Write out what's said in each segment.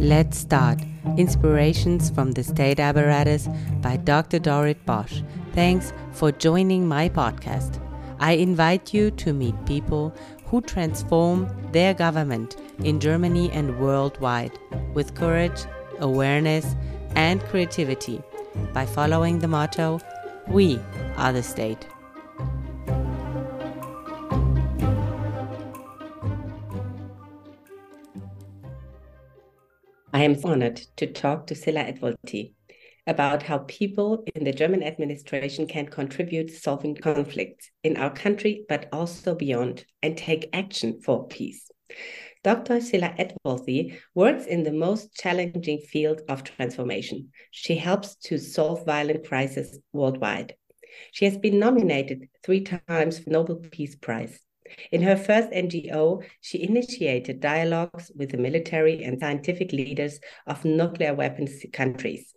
Let's start. Inspirations from the State Apparatus by Dr. Dorit Bosch. Thanks for joining my podcast. I invite you to meet people who transform their government in Germany and worldwide with courage, awareness, and creativity by following the motto We are the state. I am honored to talk to Scilla Elworthy about how people in the German administration can contribute to solving conflicts in our country, but also beyond, and take action for peace. Dr. Scilla Elworthy works in the most challenging field of transformation. She helps to solve violent crises worldwide. She has been nominated three times for Nobel Peace Prize. In her first NGO, she initiated dialogues with the military and scientific leaders of nuclear weapons countries.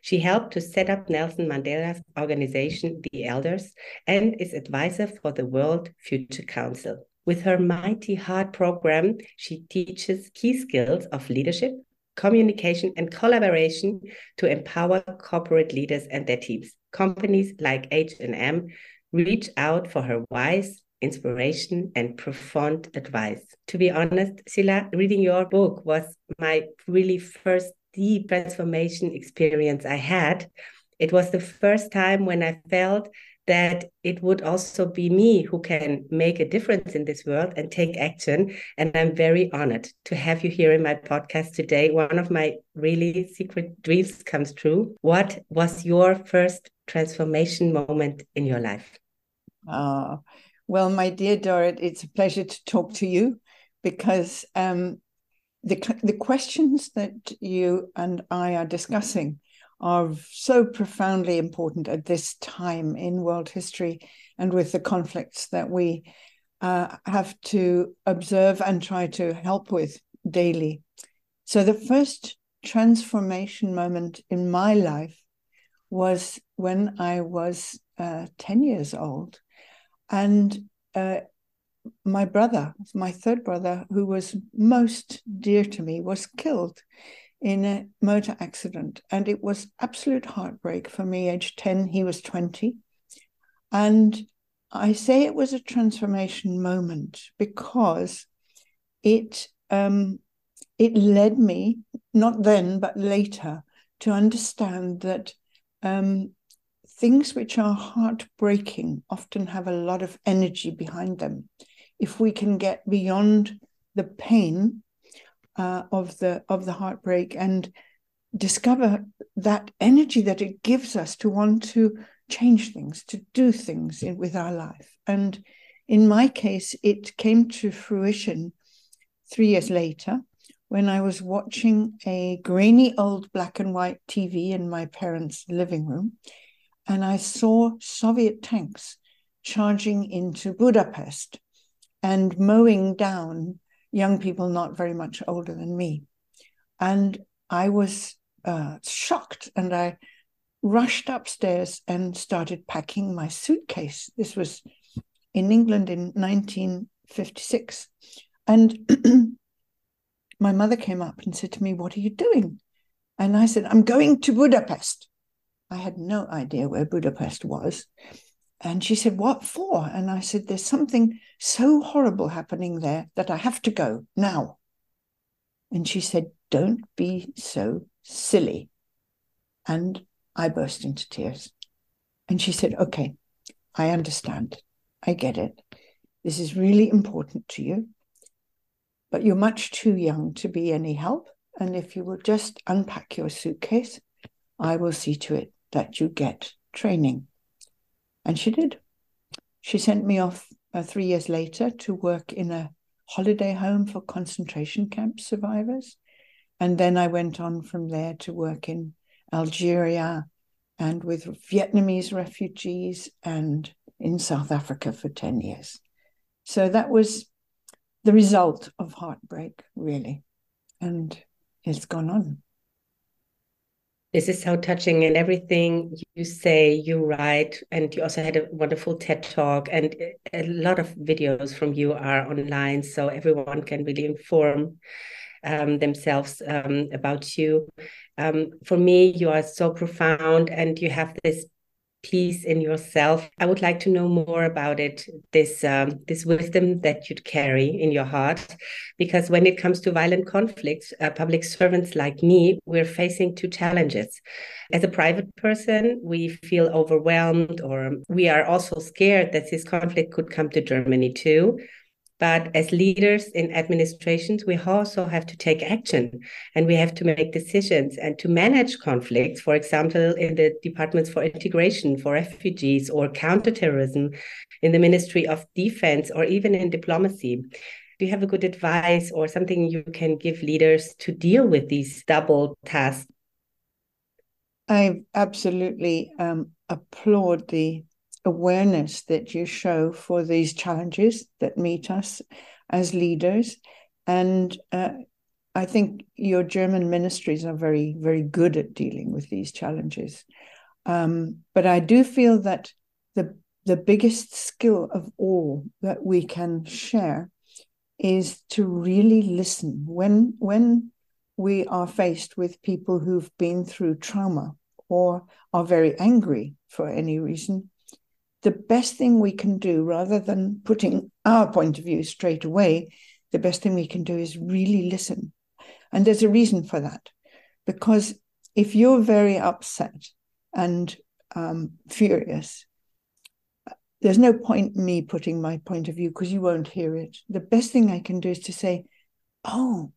She helped to set up Nelson Mandela's organization, The Elders, and is advisor for the World Future Council. With her Mighty Heart program, she teaches key skills of leadership, communication, and collaboration to empower corporate leaders and their teams. Companies like H&M reach out for her wise inspiration and profound advice. To be honest, Scilla, reading your book was my really first deep transformation experience I had. It was the first time when I felt that it would also be me who can make a difference in this world and take action. And I'm very honored to have you here in my podcast today. One of my really secret dreams comes true. What was your first transformation moment in your life? Uh, well, my dear Dorit, it's a pleasure to talk to you because um, the the questions that you and I are discussing are so profoundly important at this time in world history and with the conflicts that we uh, have to observe and try to help with daily. So the first transformation moment in my life was when I was uh, 10 years old and uh, my brother, my third brother, who was most dear to me, was killed in a motor accident. And it was absolute heartbreak for me, age 10, he was 20. And I say it was a transformation moment because it um, it led me, not then, but later, to understand that um, things which are heartbreaking often have a lot of energy behind them. If we can get beyond the pain uh, of the of the heartbreak and discover that energy that it gives us to want to change things, to do things in, with our life. And in my case, it came to fruition three years later when I was watching a grainy old black and white TV in my parents' living room and I saw Soviet tanks charging into Budapest and mowing down young people not very much older than me. And I was uh, shocked and I rushed upstairs and started packing my suitcase. This was in England in 1956. And my mother came up and said to me, What are you doing? And I said, I'm going to Budapest. I had no idea where Budapest was. And she said, What for? And I said, There's something so horrible happening there that I have to go now. And she said, Don't be so silly. And I burst into tears. And she said, Okay, I understand. I get it. This is really important to you. But you're much too young to be any help. And if you will just unpack your suitcase, I will see to it that you get training. And she did. She sent me off uh, three years later to work in a holiday home for concentration camp survivors. And then I went on from there to work in Algeria and with Vietnamese refugees and in South Africa for 10 years. So that was the result of heartbreak, really. And it's gone on. This is so touching, and everything you say, you write, and you also had a wonderful TED talk, and a lot of videos from you are online, so everyone can really inform. um, themselves um, about you. Um, for me, you are so profound and you have this peace in yourself. I would like to know more about it, this um, this wisdom that you'd carry in your heart, because when it comes to violent conflicts, uh, public servants like me, we're facing two challenges. As a private person, we feel overwhelmed, or we are also scared that this conflict could come to Germany too. But as leaders in administrations, we also have to take action and we have to make decisions and to manage conflicts, for example, in the departments for integration, for refugees, or counterterrorism, in the Ministry of Defense, or even in diplomacy. Do you have a good advice or something you can give leaders to deal with these double tasks? I absolutely um, applaud the awareness that you show for these challenges that meet us as leaders. And uh, I think your German ministries are very, very good at dealing with these challenges. Um, but I do feel that the the biggest skill of all that we can share is to really listen when when we are faced with people who've been through trauma or are very angry for any reason the best thing we can do, rather than putting our point of view straight away, the best thing we can do is really listen. And there's a reason for that. Because if you're very upset and um, furious, there's no point in me putting my point of view because you won't hear it. The best thing I can do is to say, Oh,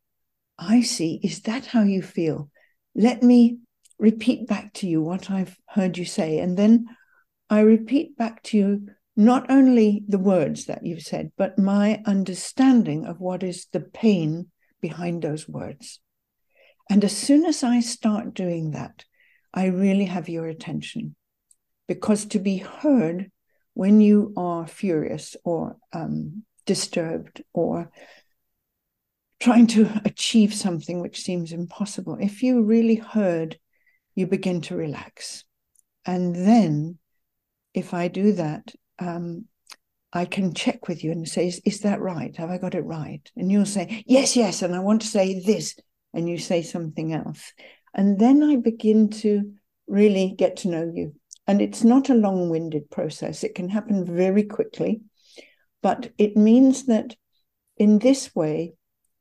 I see. Is that how you feel? Let me repeat back to you what I've heard you say. And then I repeat back to you not only the words that you've said, but my understanding of what is the pain behind those words. And as soon as I start doing that, I really have your attention. Because to be heard when you are furious or um, disturbed or trying to achieve something which seems impossible, if you really heard, you begin to relax. And then if I do that, um, I can check with you and say, is, is, that right? Have I got it right? And you'll say, yes, yes. And I want to say this. And you say something else. And then I begin to really get to know you. And it's not a long winded process, it can happen very quickly. But it means that in this way,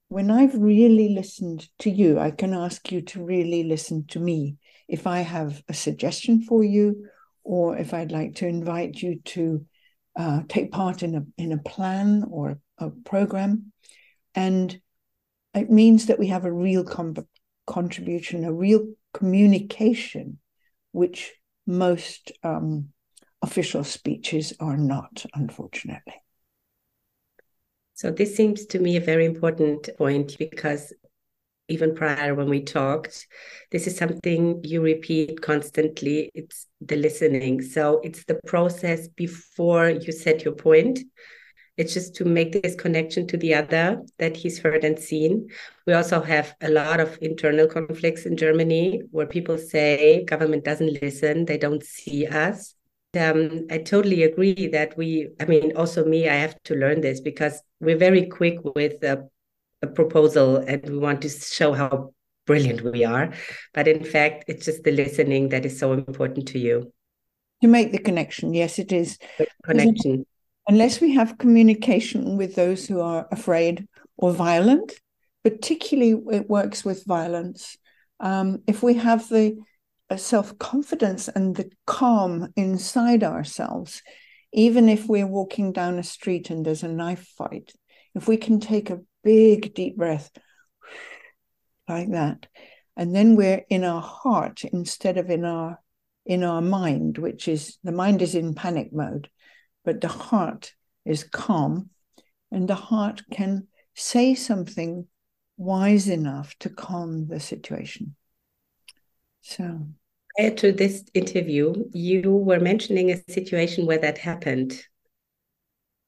when I've really listened to you, I can ask you to really listen to me. If I have a suggestion for you or if I'd like to invite you to uh, take part in a in a plan or a program, and it means that we have a real com- contribution, a real communication, which most um, official speeches are not, unfortunately. So this seems to me a very important point because even prior when we talked. This is something you repeat constantly. It's the listening. So it's the process before you set your point. It's just to make this connection to the other that he's heard and seen. We also have a lot of internal conflicts in germany where people say government doesn't listen they don't see us. Um, I totally agree that we, I mean, also me, I have to learn this because we're very quick with uh, a proposal and we want to show how brilliant we are. But in fact, it's just the listening that is so important to you. You make the connection, yes, it is. The connection. Unless we have communication with those who are afraid or violent, particularly it works with violence. Um, if we have the uh, self confidence and the calm inside ourselves, even if we're walking down a street and there's a knife fight, if we can take a big deep breath like that. And then we're in our heart instead of in our in our mind which is the mind is in panic mode but the heart is calm. And the heart can say something wise enough to calm the situation. So. Prior to this interview you were mentioning a situation where that happened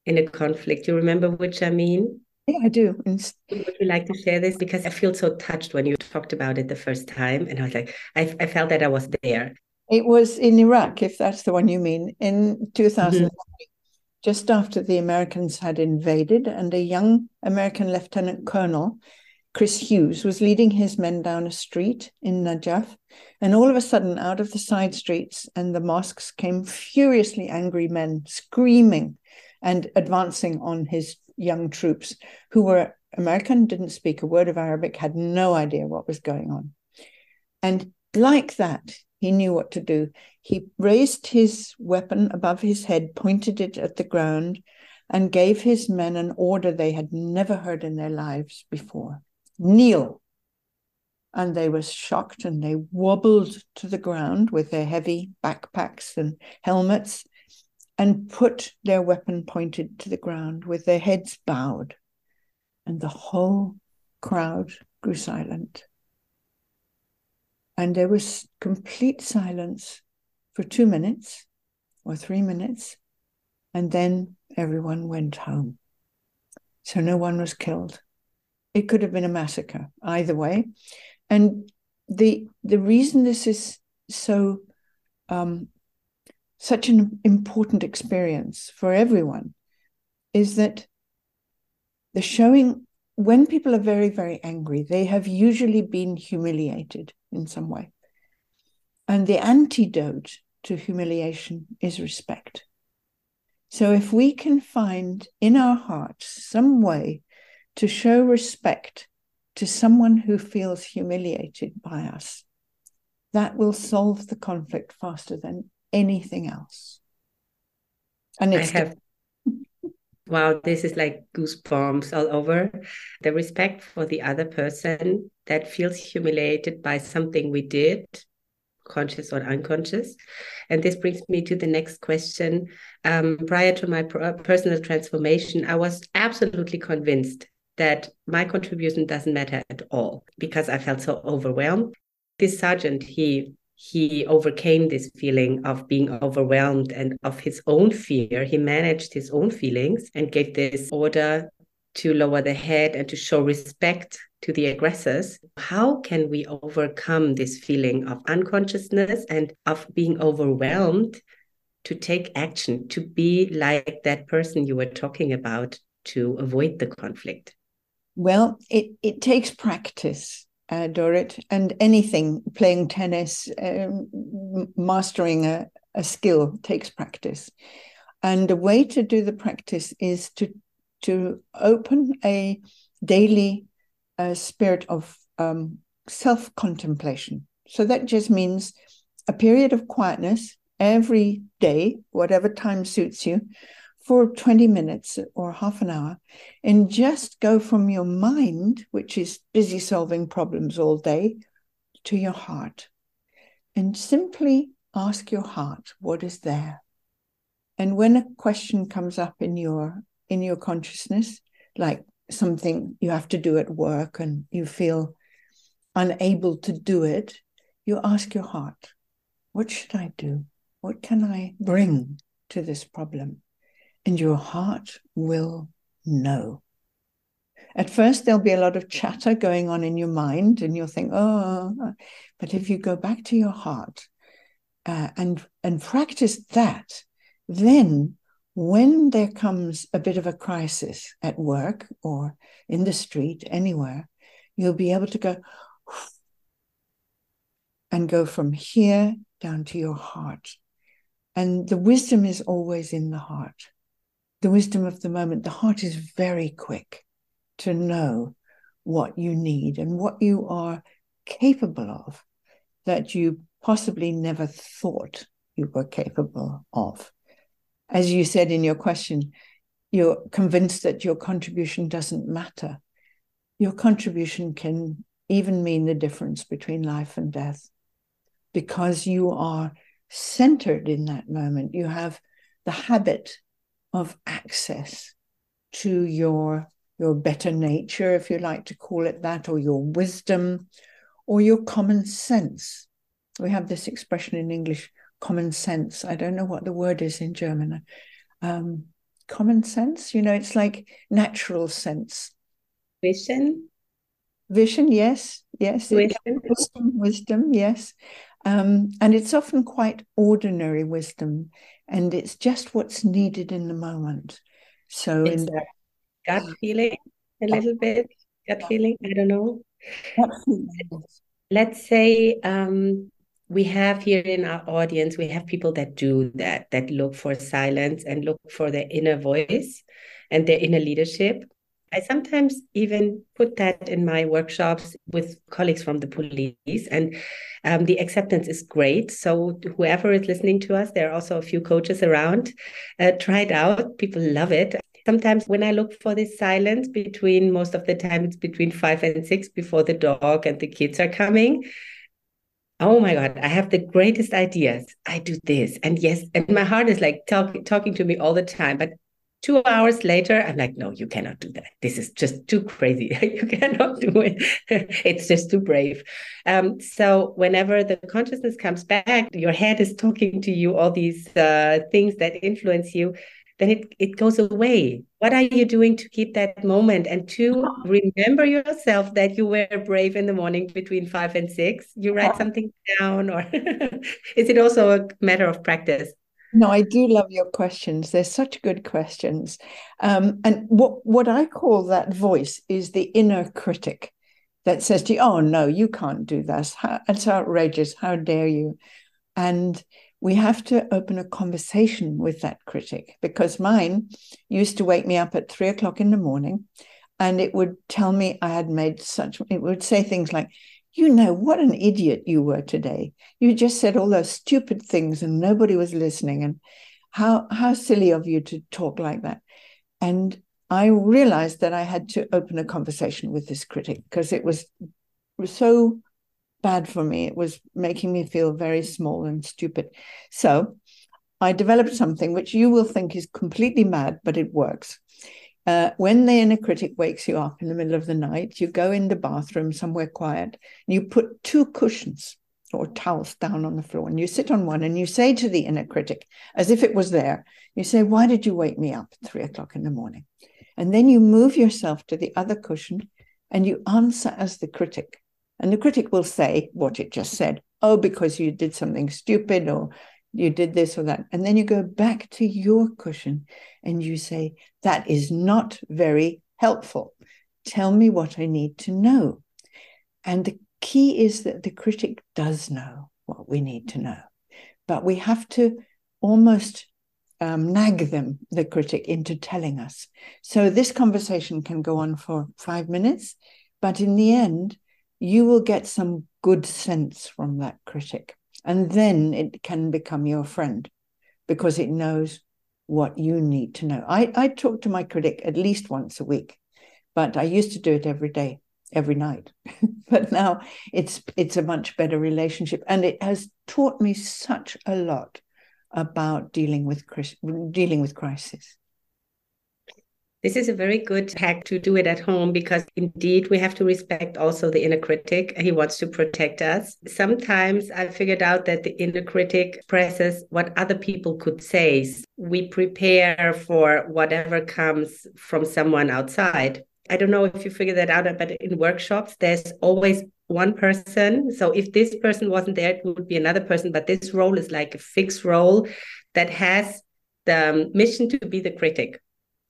in a conflict. You remember which i mean yeah, I do. Would you like to share this? Because I feel so touched when you talked about it the first time. And I was like, I, I felt that I was there. It was in Iraq, if that's the one you mean, in 2000, mm-hmm. just after the Americans had invaded, and a young American lieutenant colonel Chris Hughes, was leading his men down a street in Najaf. And all of a sudden, out of the side streets and the mosques came furiously angry men screaming and advancing on his young troops who were American, didn't speak a word of Arabic, had no idea what was going on. And like that, he knew what to do. He raised his weapon above his head, pointed it at the ground, and gave his men an order they had never heard in their lives before kneel. And they were shocked and they wobbled to the ground with their heavy backpacks and helmets and put their weapon pointed to the ground with their heads bowed. And the whole crowd grew silent. And there was complete silence for two minutes or three minutes. And then everyone went home. So no one was killed. It could have been a massacre either way. And the the reason this is so um, such an important experience for everyone is that the showing when people are very very angry they have usually been humiliated in some way. And the antidote to humiliation is respect. So if we can find in our hearts some way to show respect to someone who feels humiliated by us, that will solve the conflict faster than anything else. And it's I have wow, this is like goosebumps all over. The respect for the other person that feels humiliated by something we did conscious or unconscious. And this brings me to the next question. Um, prior to my personal transformation, I was absolutely convinced that my contribution doesn't matter at all because I felt so overwhelmed. This sergeant, he he overcame this feeling of being overwhelmed and of his own fear. He managed his own feelings and gave this order to lower the head and to show respect to the aggressors. How can we overcome this feeling of unconsciousness and of being overwhelmed to take action, to be like that person you were talking about to avoid the conflict? Well, it, it takes practice, uh, Dorit, and anything, playing tennis, um, mastering a, a skill takes practice. And the way to do the practice is to to open a daily uh, spirit of um, self contemplation. So that just means a period of quietness every day, whatever time suits you, for 20 minutes or half an hour, and just go from your mind, which is busy solving problems all day, to your heart. And simply ask your heart what is there. And when a question comes up in your in your consciousness, like something you have to do at work and you feel unable to do it, you ask your heart, What should I do? What can I bring to this problem? And your heart will know. At first, there'll be a lot of chatter going on in your mind, and you'll think, oh, but if you go back to your heart uh, and, and practice that, then when there comes a bit of a crisis at work or in the street, anywhere, you'll be able to go and go from here down to your heart. And the wisdom is always in the heart. The wisdom of the moment. The heart is very quick to know what you need and what you are capable of that you possibly never thought you were capable of as you said in your question, you're convinced that your contribution doesn't matter. Your contribution can even mean the difference between life and death because you are centered in that moment. You have the habit of access to your your better nature, if you like to call it that, or your wisdom, or your common sense. We have this expression in English common sense. I don't know what the word is in German. Um, common sense, you know, it's like natural sense. Vision. Vision, yes, yes. Wisdom. Wisdom, wisdom, yes. Um, and it's often quite ordinary wisdom, and it's just what's needed in the moment. So, it's in that gut feeling, a little bit. gut feeling. I don't know. Let's say um, we have here in our audience, we have people that do that, that look for silence and look for their inner voice and their inner leadership. I sometimes even put that in my workshops with colleagues from the police, and um, the acceptance is great. So, whoever is listening to us, there are also a few coaches around. Uh, try it out, people love it. Sometimes, when I look for this silence between most of the time, it's between five and six before the dog and the kids are coming oh my god i have the greatest ideas i do this and yes and my heart is like talk, talking to me all the time but two hours later i'm like no you cannot do that. This is just too crazy. You cannot do it. It's just too brave. Um, so whenever the consciousness comes back your head is talking to you all these uh, things that influence you then it, it goes away. What are you doing to keep that moment? And to remember yourself that you were brave in the morning between five and six? You write something down, or is it also a matter of practice? No, I do love your questions. They're such good questions. Um, and what, what I call that voice is the inner critic that says to you, oh, no, you can't do this. How, it's outrageous. How dare you? And we have to open a conversation with that critic because mine used to wake me up at three o'clock in the morning and it would tell me I had made such, it would say things like, you know, what an idiot you were today. You just said all those stupid things and nobody was listening. And how, how silly of you to talk like that. And I realized that I had to open a conversation with this critic because it was, was so bad for me. It was making me feel very small and stupid. So I developed something which you will think is completely mad, but it works. Uh, when the inner critic wakes you up in the middle of the night, you go in the bathroom somewhere quiet and you put two cushions or towels down on the floor and you sit on one and you say to the inner critic, as if it was there, you say, Why did you wake me up at three o'clock in the morning? And then you move yourself to the other cushion and you answer as the critic. And the critic will say what it just said oh, because you did something stupid or you did this or that. And then you go back to your cushion and you say, that is not very helpful. Tell me what I need to know. And the key is that the critic does know what we need to know, but we have to almost um, nag them, the critic, into telling us. So this conversation can go on for five minutes, but in the end, you will get some good sense from that critic. And then it can become your friend because it knows what you need to know. I, I talk to my critic at least once a week, but I used to do it every day, every night. but now it's it's a much better relationship. And it has taught me such a lot about dealing with dealing with crisis. This is a very good hack to do it at home because indeed we have to respect also the inner critic. He wants to protect us. Sometimes I figured out that the inner critic presses what other people could say. We prepare for whatever comes from someone outside. I don't know if you figure that out, but in workshops, there's always one person. So if this person wasn't there, it would be another person. But this role is like a fixed role that has the um, mission to be the critic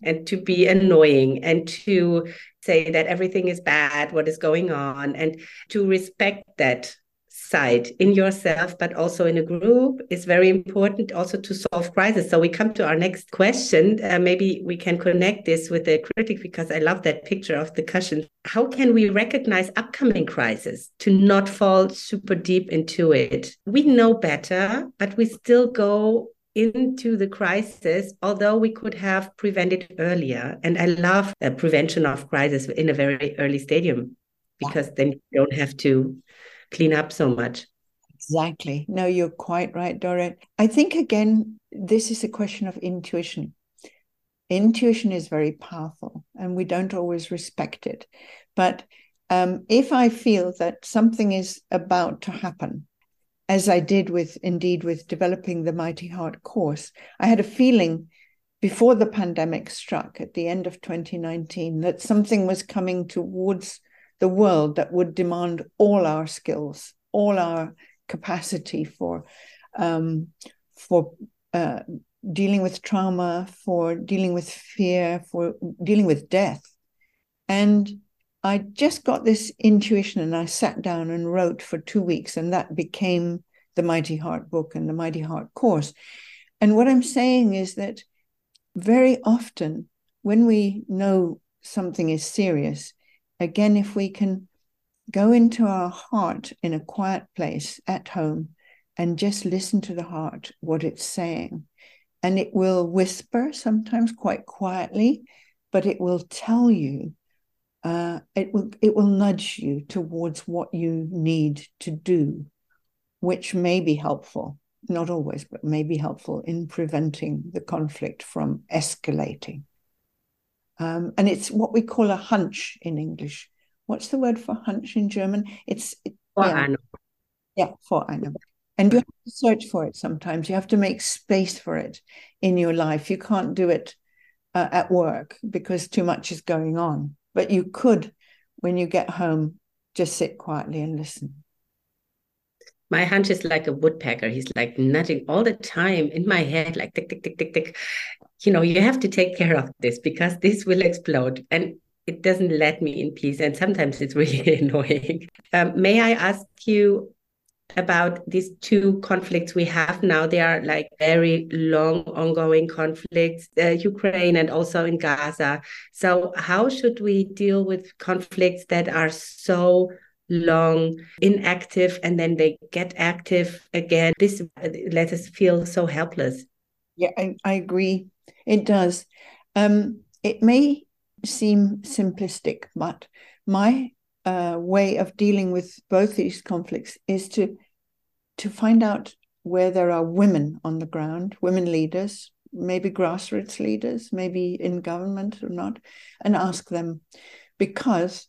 and to be annoying and to say that everything is bad, what is going on, and to respect that side in yourself, but also in a group is very important also to solve crisis. So we come to our next question. Uh, maybe we can connect this with the critic because I love that picture of the cushion. How can we recognize upcoming crisis to not fall super deep into it? We know better, but we still go into the crisis, although we could have prevented earlier. And I love the prevention of crisis in a very early stadium because then you don't have to clean up so much. Exactly. No, you're quite right, Dorit. I think, again, this is a question of intuition. Intuition is very powerful and we don't always respect it. But um, if I feel that something is about to happen, as I did with indeed with developing the Mighty Heart course, I had a feeling before the pandemic struck at the end of 2019 that something was coming towards the world that would demand all our skills, all our capacity for um, for uh, dealing with trauma, for dealing with fear, for dealing with death. And I just got this intuition and I sat down and wrote for two weeks, and that became the Mighty Heart book and the Mighty Heart course. And what I'm saying is that very often when we know something is serious, again, if we can go into our heart in a quiet place at home and just listen to the heart, what it's saying, and it will whisper sometimes quite quietly, but it will tell you uh, it will it will nudge you towards what you need to do, which may be helpful, not always, but may be helpful in preventing the conflict from escalating. Um, and it's what we call a hunch in English. What's the word for hunch in German? It's it, yeah, yeah, Vorahnung. And you have to search for it sometimes. You have to make space for it in your life. You can't do it uh, at work because too much is going on. But you could, when you get home, just sit quietly and listen. My hunch is like a woodpecker. He's like nudging all the time in my head, like tick, tick, tick, tick, tick. You know, you have to take care of this because this will explode. And it doesn't let me in peace. And sometimes it's really annoying. Um, may I ask you about these two conflicts we have now. They are like very long, ongoing conflicts, uh, Ukraine and also in Gaza. So, how should we deal with conflicts that are so long inactive and then they get active again? This lets us feel so helpless. Yeah, I, I agree. It does. Um, it may seem simplistic, but my uh, way of dealing with both these conflicts is to to find out where there are women on the ground, women leaders, maybe grassroots leaders, maybe in government or not, and ask them, because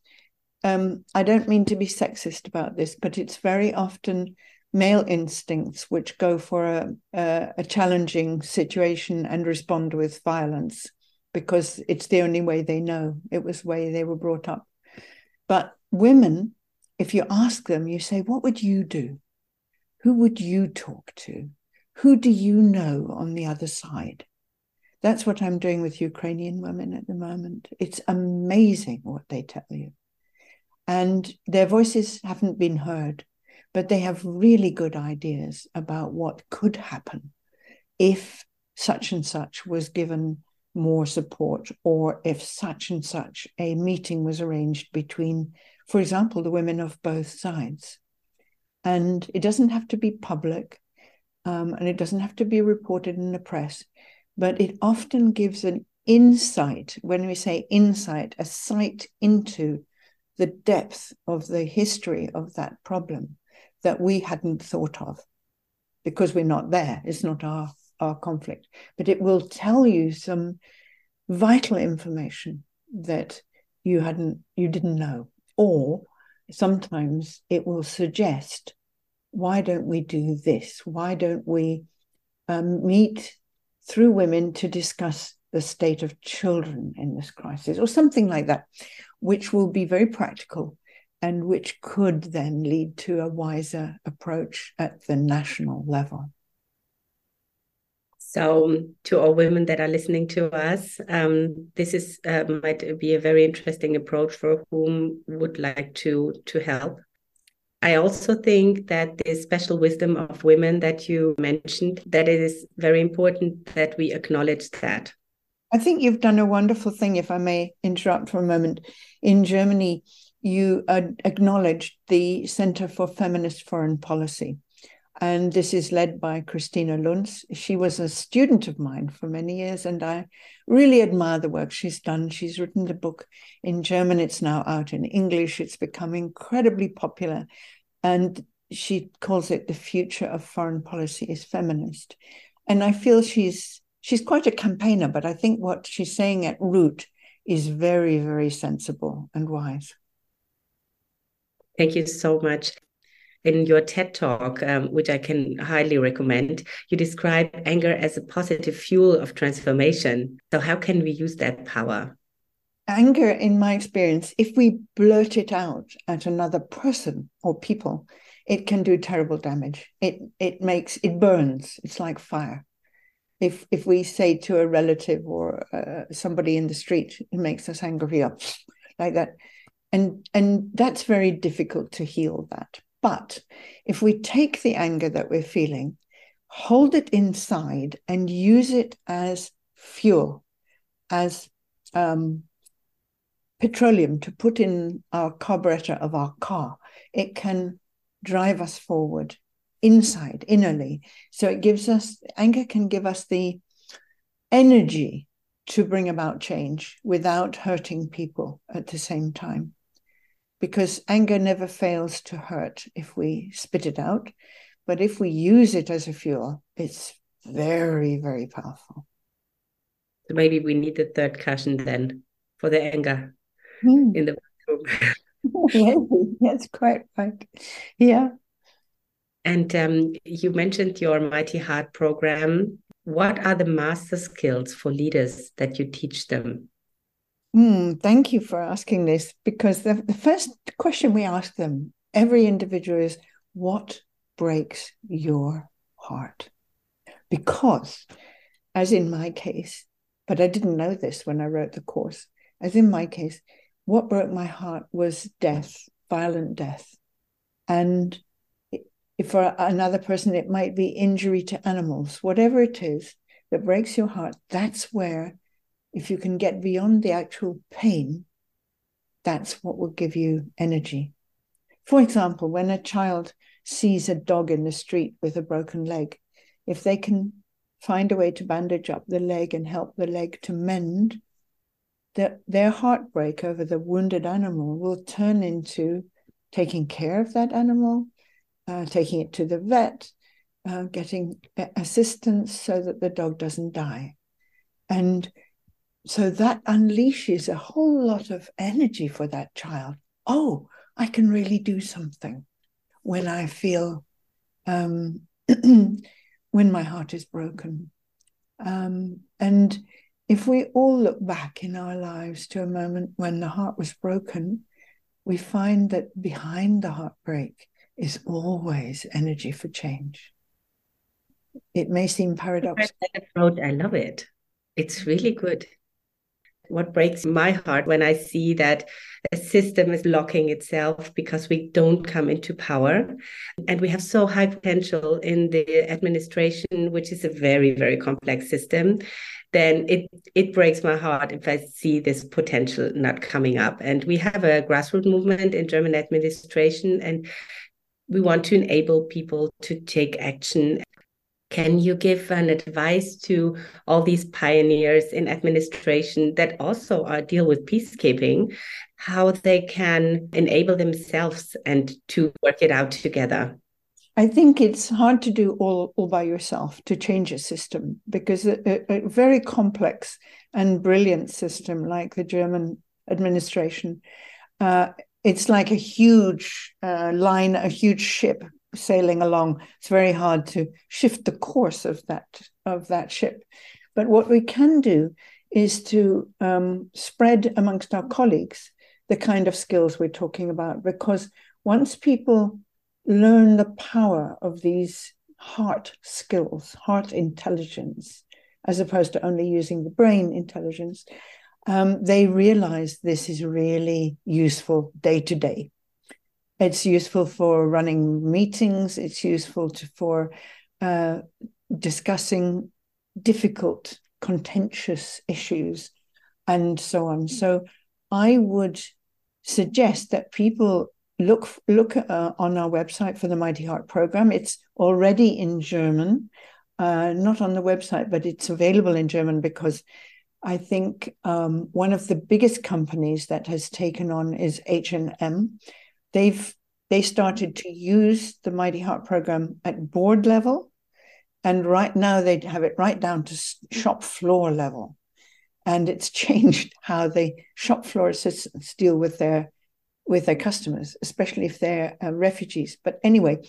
um, I don't mean to be sexist about this, but it's very often male instincts which go for a, a, a challenging situation and respond with violence because it's the only way they know. It was the way they were brought up. But women, if you ask them, you say, What would you do? Who would you talk to? Who do you know on the other side? That's what I'm doing with Ukrainian women at the moment. It's amazing what they tell you. And their voices haven't been heard, but they have really good ideas about what could happen if such and such was given more support, or if such and such a meeting was arranged between, for example, the women of both sides. And it doesn't have to be public, um, and it doesn't have to be reported in the press, but it often gives an insight. When we say insight, a sight into the depth of the history of that problem that we hadn't thought of because we're not there. It's not our our conflict, but it will tell you some vital information that you hadn't you didn't know or sometimes it will suggest why don't we do this? Why don't we um, meet through women to discuss the state of children in this crisis? Or something like that which will be very practical and which could then lead to a wiser approach at the national level so, to all women that are listening to us, um, this is uh, might be a very interesting approach for whom would like to to help. I also think that the special wisdom of women that you mentioned that it is very important that we acknowledge that. I think you've done a wonderful thing, if I may interrupt for a moment. In Germany, you uh, acknowledged the Center for Feminist Foreign Policy and this is led by Kristina Lunz. She was a student of mine for many years, and I really admire the work she's done. She's written the book in German, it's now out in English, it's become incredibly popular. And she calls it the future of foreign policy is feminist. And I feel she's she's quite a campaigner, but I think what she's saying at root is very, very sensible and wise. Thank you so much in your TED talk, um, which I can highly recommend, you describe anger as a positive fuel of transformation. So, how can we use that power? Anger, in my experience, if we blurt it out at another person or people, it can do terrible damage. It it makes it burns. It's like fire. If if we say to a relative or uh, somebody in the street, it makes us angry up like that And, and that's very difficult to heal that. But if we take the anger that we're feeling, hold it inside and use it as fuel, as um, petroleum to put in our carburetor of our car, it can drive us forward inside, innerly. So it gives us, anger can give us the energy to bring about change without hurting people at the same time. Because anger never fails to hurt if we spit it out. But if we use it as a fuel, it's very, very powerful. So maybe we need the third cushion then for the anger mm. in the bathroom. That's quite right. Yeah. And um, you mentioned your Mighty Heart program. What are the master skills for leaders that you teach them? Mm, thank you for asking this because the, the first question we ask them, every individual, is what breaks your heart? Because, as in my case, but I didn't know this when I wrote the course, as in my case, what broke my heart was death, violent death. And for another person, it might be injury to animals, whatever it is that breaks your heart. That's where, if you can get beyond the actual pain, that's what will give you energy. For example, when a child sees a dog in the street with a broken leg, if they can find a way to bandage up the leg and help the leg to mend, that their heartbreak over the wounded animal will turn into taking care of that animal, uh, taking it to the vet, uh, getting assistance so that the dog doesn't die. And so that unleashes a whole lot of energy for that child. Oh, I can really do something when I feel, um, when my heart is broken. Um, and if we all look back in our lives to a moment when the heart was broken, we find that behind the heartbreak is always energy for change. It may seem paradoxical. I love it. It's really good. What breaks my heart when I see that a system is locking itself because we don't come into power. And we have so high potential in the administration, which is a very, very complex system then it it breaks my heart if I see this potential not coming up. And we have a grassroots movement in German administration, and we want to enable people to take action. Can you give an advice to all these pioneers in administration that also are, deal with peacekeeping, how they can enable themselves and to work it out together? I think it's hard to do all, all by yourself to change a system because a, a, very complex and brilliant system like the German administration, uh, it's like a huge uh, line, a huge ship sailing along. It's very hard to shift the course of that of that ship. But what we can do is to um, spread amongst our colleagues the kind of skills we're talking about because once people learn the power of these heart skills, heart intelligence, as opposed to only using the brain intelligence, um, they realize this is really useful day to day. It's useful for running meetings, it's useful to, for uh, discussing difficult, contentious issues, and so on. So I would suggest that people look look uh, on our website for the Mighty Heart program. It's already in German, uh, not on the website, but it's available in German because I think um, one of the biggest companies that has taken on is H and M. They've they started to use the Mighty Heart program at board level, and right now they have it right down to shop floor level. And it's changed how the shop floor assistants deal with their with their customers, especially if they're uh, refugees. But anyway,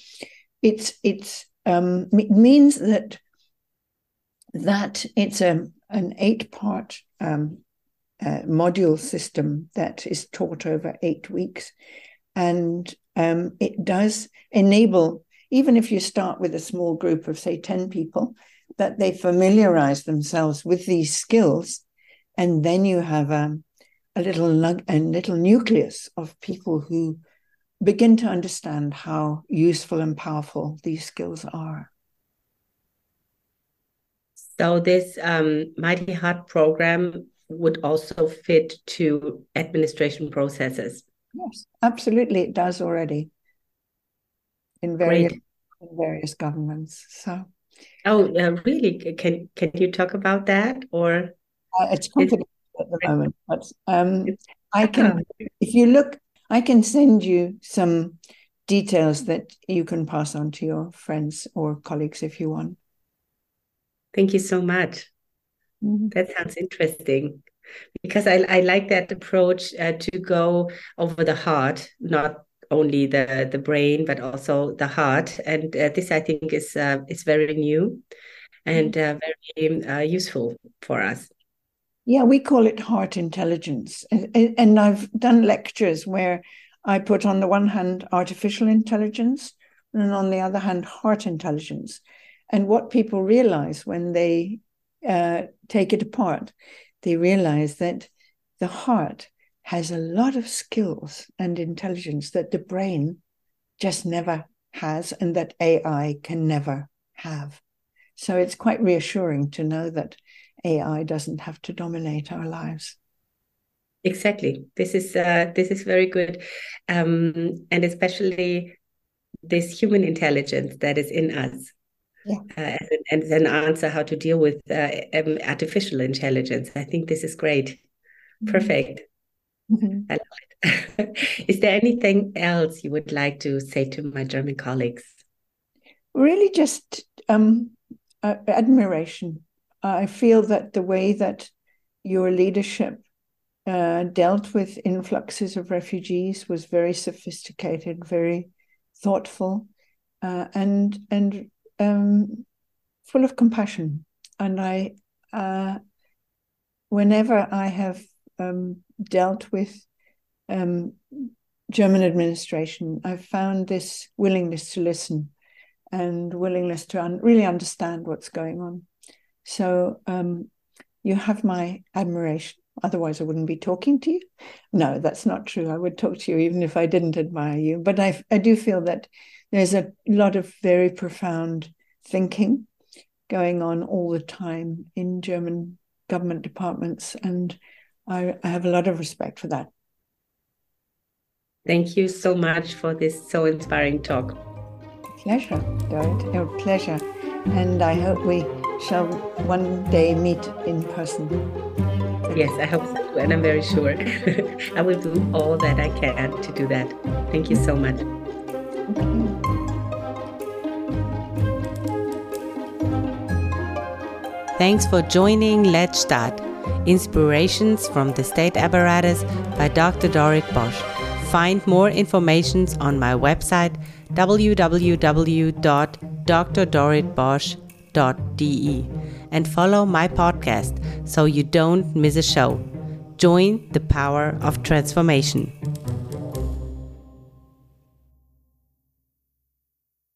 it's it's um, it means that that it's a an eight part um, uh, module system that is taught over eight weeks, and um, it does enable even if you start with a small group of say ten people that they familiarize themselves with these skills, and then you have a a little a little nucleus of people who begin to understand how useful and powerful these skills are. So this um, Mighty Heart program would also fit to administration processes. Yes, absolutely, it does already in various in various governments. So, oh, uh, really? Can can you talk about that or? Uh, it's confidential at the moment, but um, I can. If you look, I can send you some details that you can pass on to your friends or colleagues if you want. Thank you so much. Mm-hmm. That sounds interesting because I, I like that approach uh, to go over the heart, not only the the brain but also the heart. And uh, this I think is uh, is very new and uh, very uh, useful for us. Yeah, we call it heart intelligence, and, and I've done lectures where I put on the one hand artificial intelligence and on the other hand heart intelligence. And what people realize when they uh, take it apart they realize that the heart has a lot of skills and intelligence that the brain just never has and that AI can never have. So it's quite reassuring to know that AI doesn't have to dominate our lives. Exactly. This is uh, this is very good, um, and especially this human intelligence that is in us yeah. uh, and, and then answer how to deal with uh, um, artificial intelligence. I think this is great. Mm-hmm. Perfect. Mm-hmm. I love it. is there anything else you would like to say to my German colleagues? Really, just um, uh, admiration. I feel that the way that your leadership uh, dealt with influxes of refugees was very sophisticated, very thoughtful, uh, and and um, full of compassion. And I, uh, whenever I have um, dealt with um, German administration, I've found this willingness to listen and willingness to un- really understand what's going on. So um, you have my admiration. Otherwise, I wouldn't be talking to you. No, that's not true. I would talk to you even if I didn't admire you. But I, I do feel that there's a lot of very profound thinking going on all the time in German government departments. And I, I have a lot of respect for that. Thank you so much for this so inspiring talk. Pleasure, Dorit. A pleasure. And I hope we shall one day meet in person. Yes, I hope so and I'm very sure. I will do all that I can to do that. Thank you so much. Thanks for joining Let's Start. Inspirations from the State Apparatus by Dr. Dorit Bosch. Find more information on my website www.drdoritbosch.de and follow my podcast so you don't miss a show. Join the power of transformation.